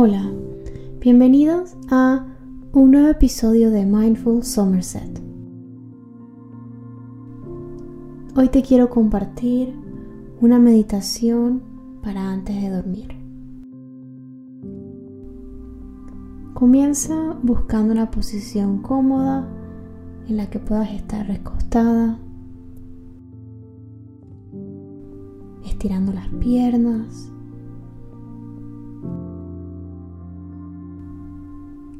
Hola, bienvenidos a un nuevo episodio de Mindful Somerset. Hoy te quiero compartir una meditación para antes de dormir. Comienza buscando una posición cómoda en la que puedas estar recostada, estirando las piernas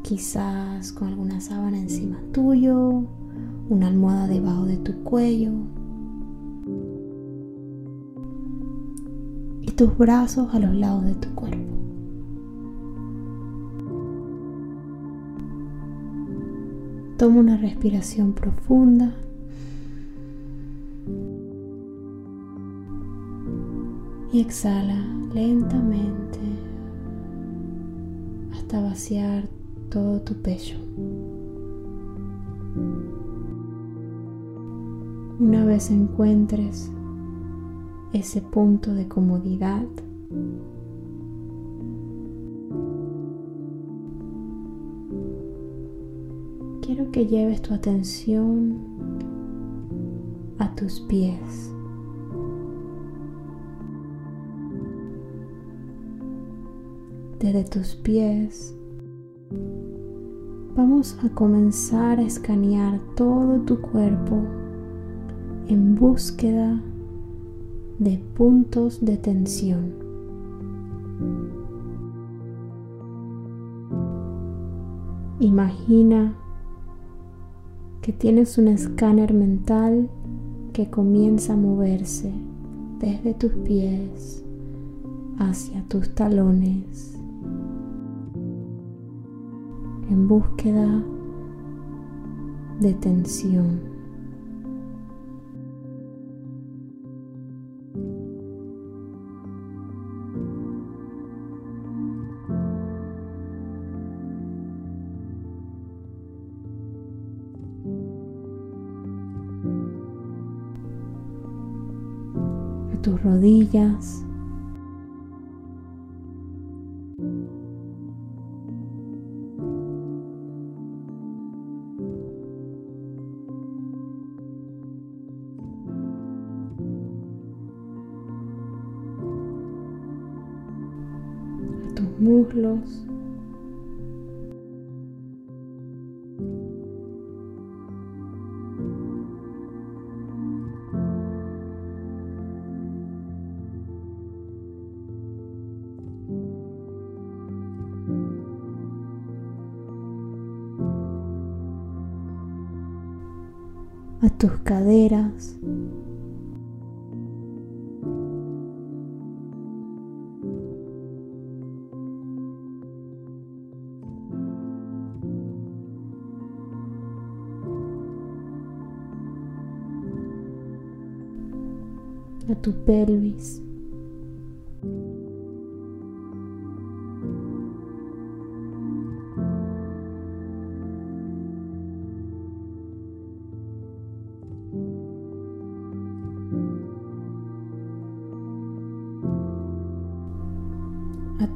quizás con alguna sábana encima tuyo, una almohada debajo de tu cuello y tus brazos a los lados de tu cuerpo. Toma una respiración profunda. Y exhala lentamente hasta vaciar todo tu pecho. Una vez encuentres ese punto de comodidad, quiero que lleves tu atención a tus pies. Desde tus pies vamos a comenzar a escanear todo tu cuerpo en búsqueda de puntos de tensión. Imagina que tienes un escáner mental que comienza a moverse desde tus pies hacia tus talones en búsqueda de tensión. a tus rodillas, tus caderas, a tu pelvis.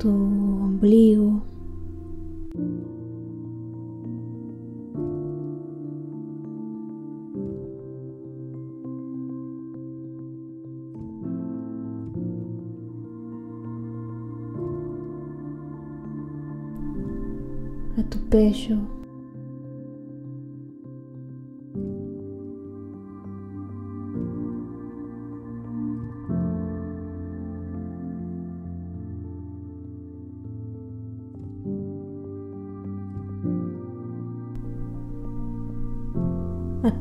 Tu ombligo. a tu pecho.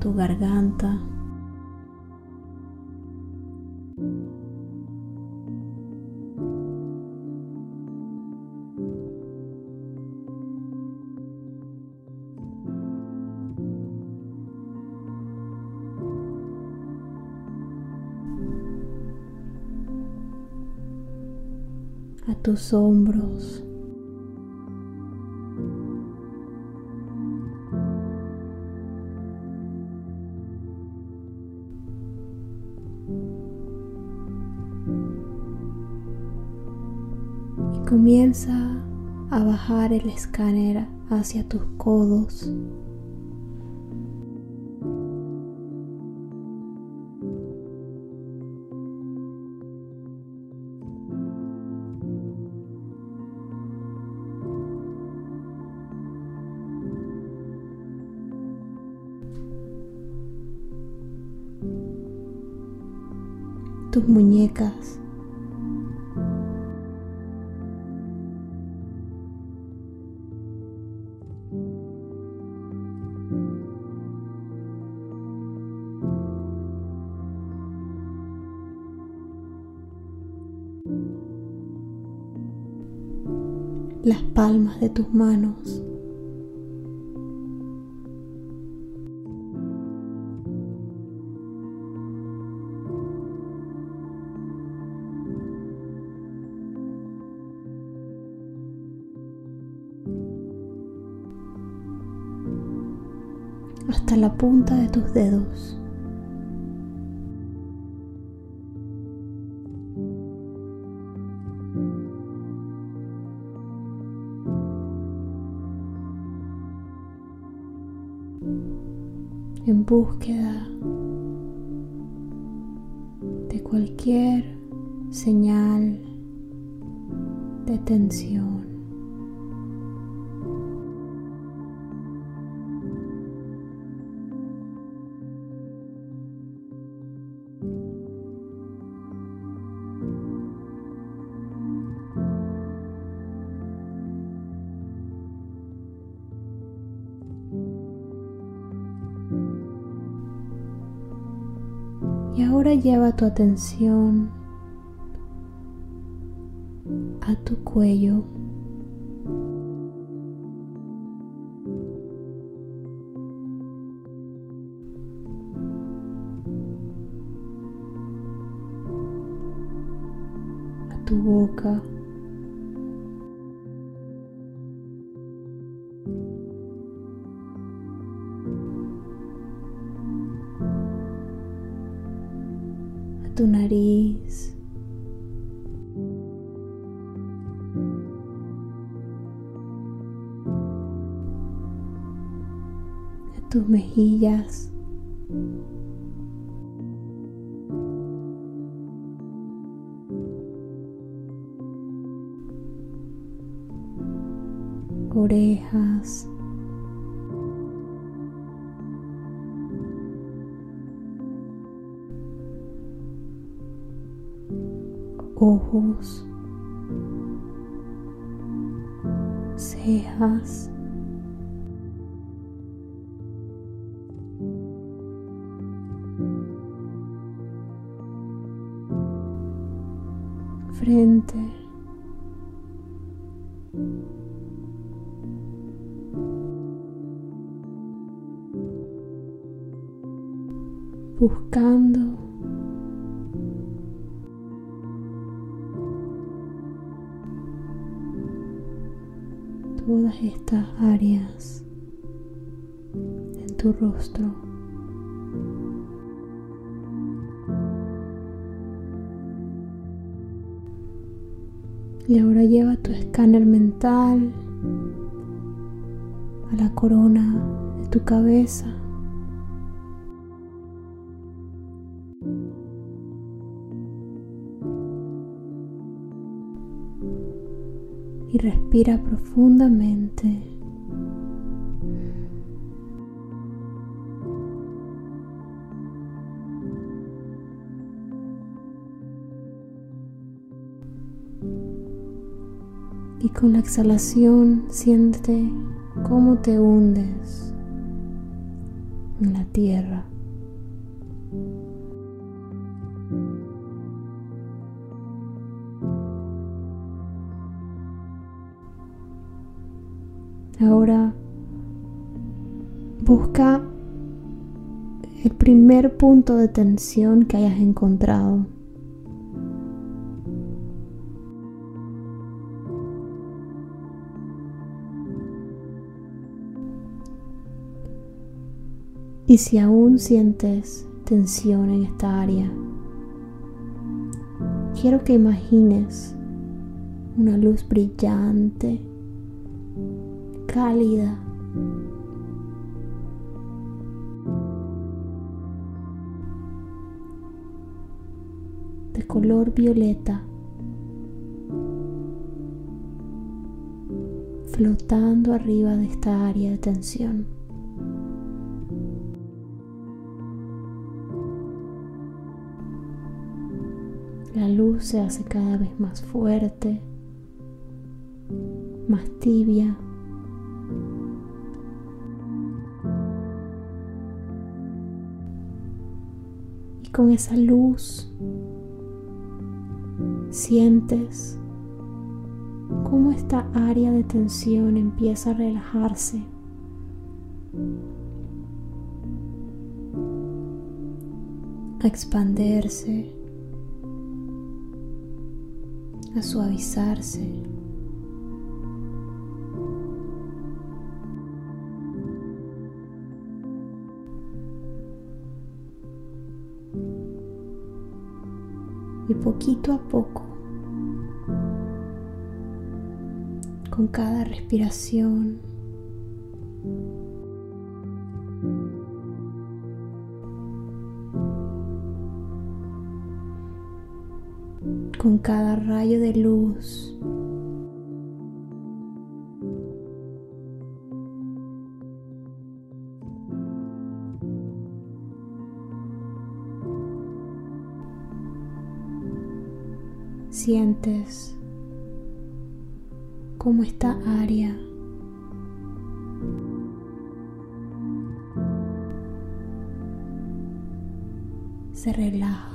Tu garganta. a tus hombros. Comienza a bajar el escáner hacia tus codos. tus muñecas. Las palmas de tus manos. hasta la punta de tus dedos. En búsqueda de cualquier señal de tensión. Y ahora lleva tu atención a tu cuello. Tu nariz. Tus mejillas. orejas, ojos, cejas, frente, buscando tu rostro. Y ahora lleva tu escáner mental a la corona de tu cabeza. y respira profundamente. Y con la exhalación siente cómo te hundes en la tierra. Ahora busca el primer punto de tensión que hayas encontrado. Y si aún sientes tensión en esta área, quiero que imagines una luz brillante cálida. de color violeta. flotando arriba de esta área de tensión. La luz se hace cada vez más fuerte, más tibia. Y con esa luz sientes cómo esta área de tensión empieza a relajarse. a expandirse, a suavizarse. Y poquito a poco con cada respiración. Con cada rayo de luz. Sientes cómo esta área se relaja.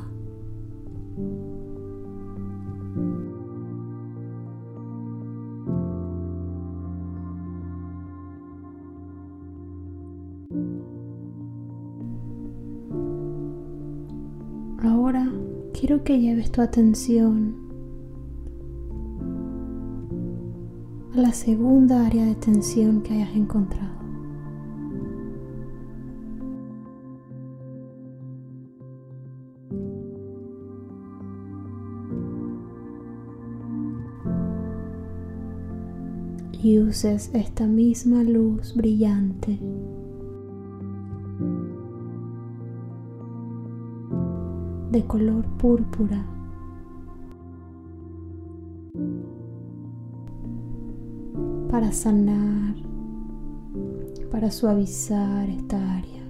Ahora quiero que lleves tu atención la segunda área de tensión que hayas encontrado. Y uses esta misma luz brillante de color púrpura para sanar, para suavizar esta área.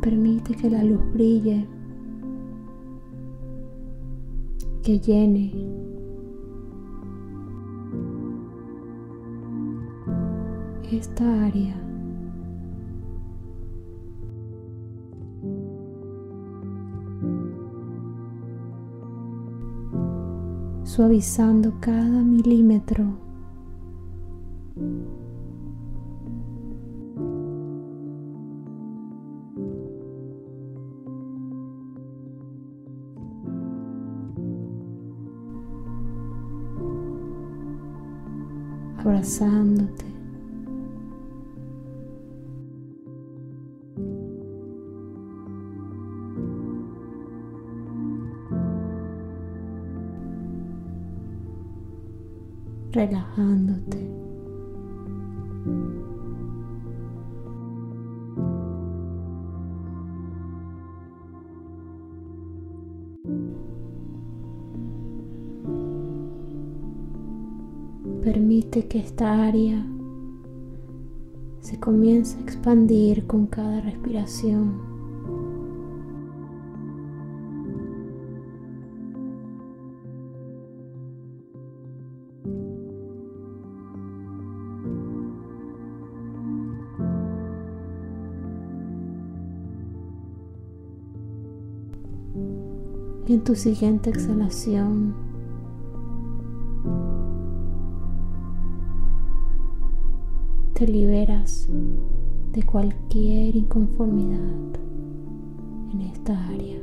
Permite que la luz brille, que llene esta área. Suavizando cada milímetro. abrazándote. Relajándote. Permite que esta área se comience a expandir con cada respiración. En tu siguiente exhalación, te liberas de cualquier inconformidad en esta área.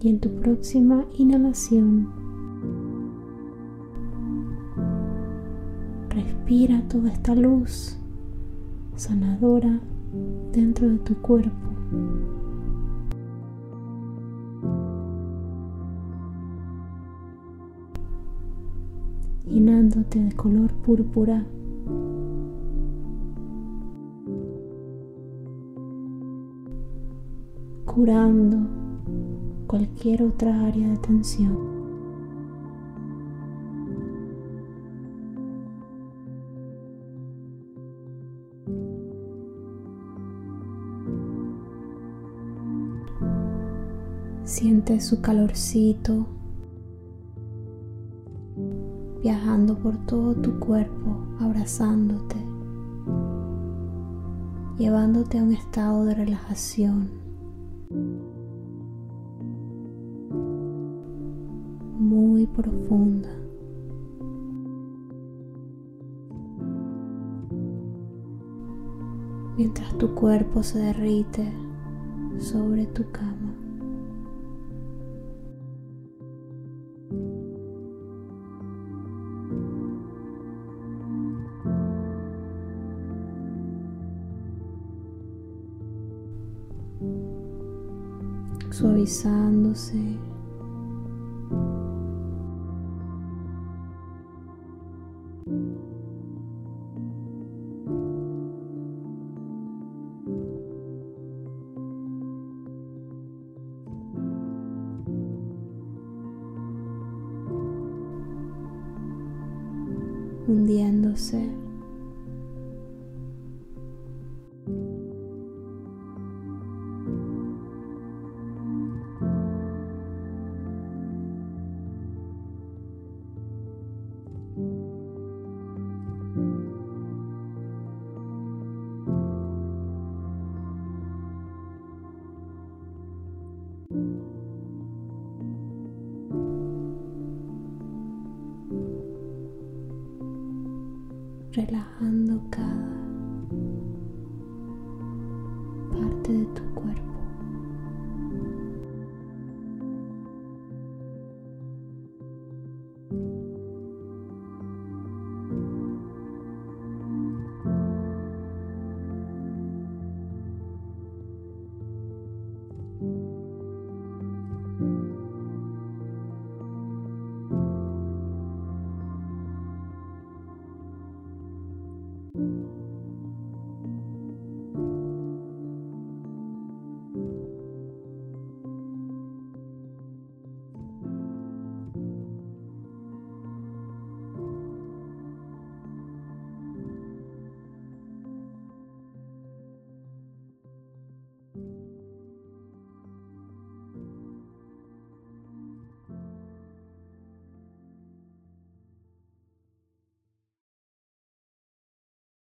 Y en tu próxima inhalación, Respira toda esta luz sanadora dentro de tu cuerpo. llenándote de color púrpura. curando cualquier otra área de tensión. Siente su calorcito viajando por todo tu cuerpo, abrazándote, llevándote a un estado de relajación. muy profunda. Mientras tu cuerpo se derrite sobre tu cama. Suavizándose. hundiéndose relajando cada parte de tu cuerpo. you.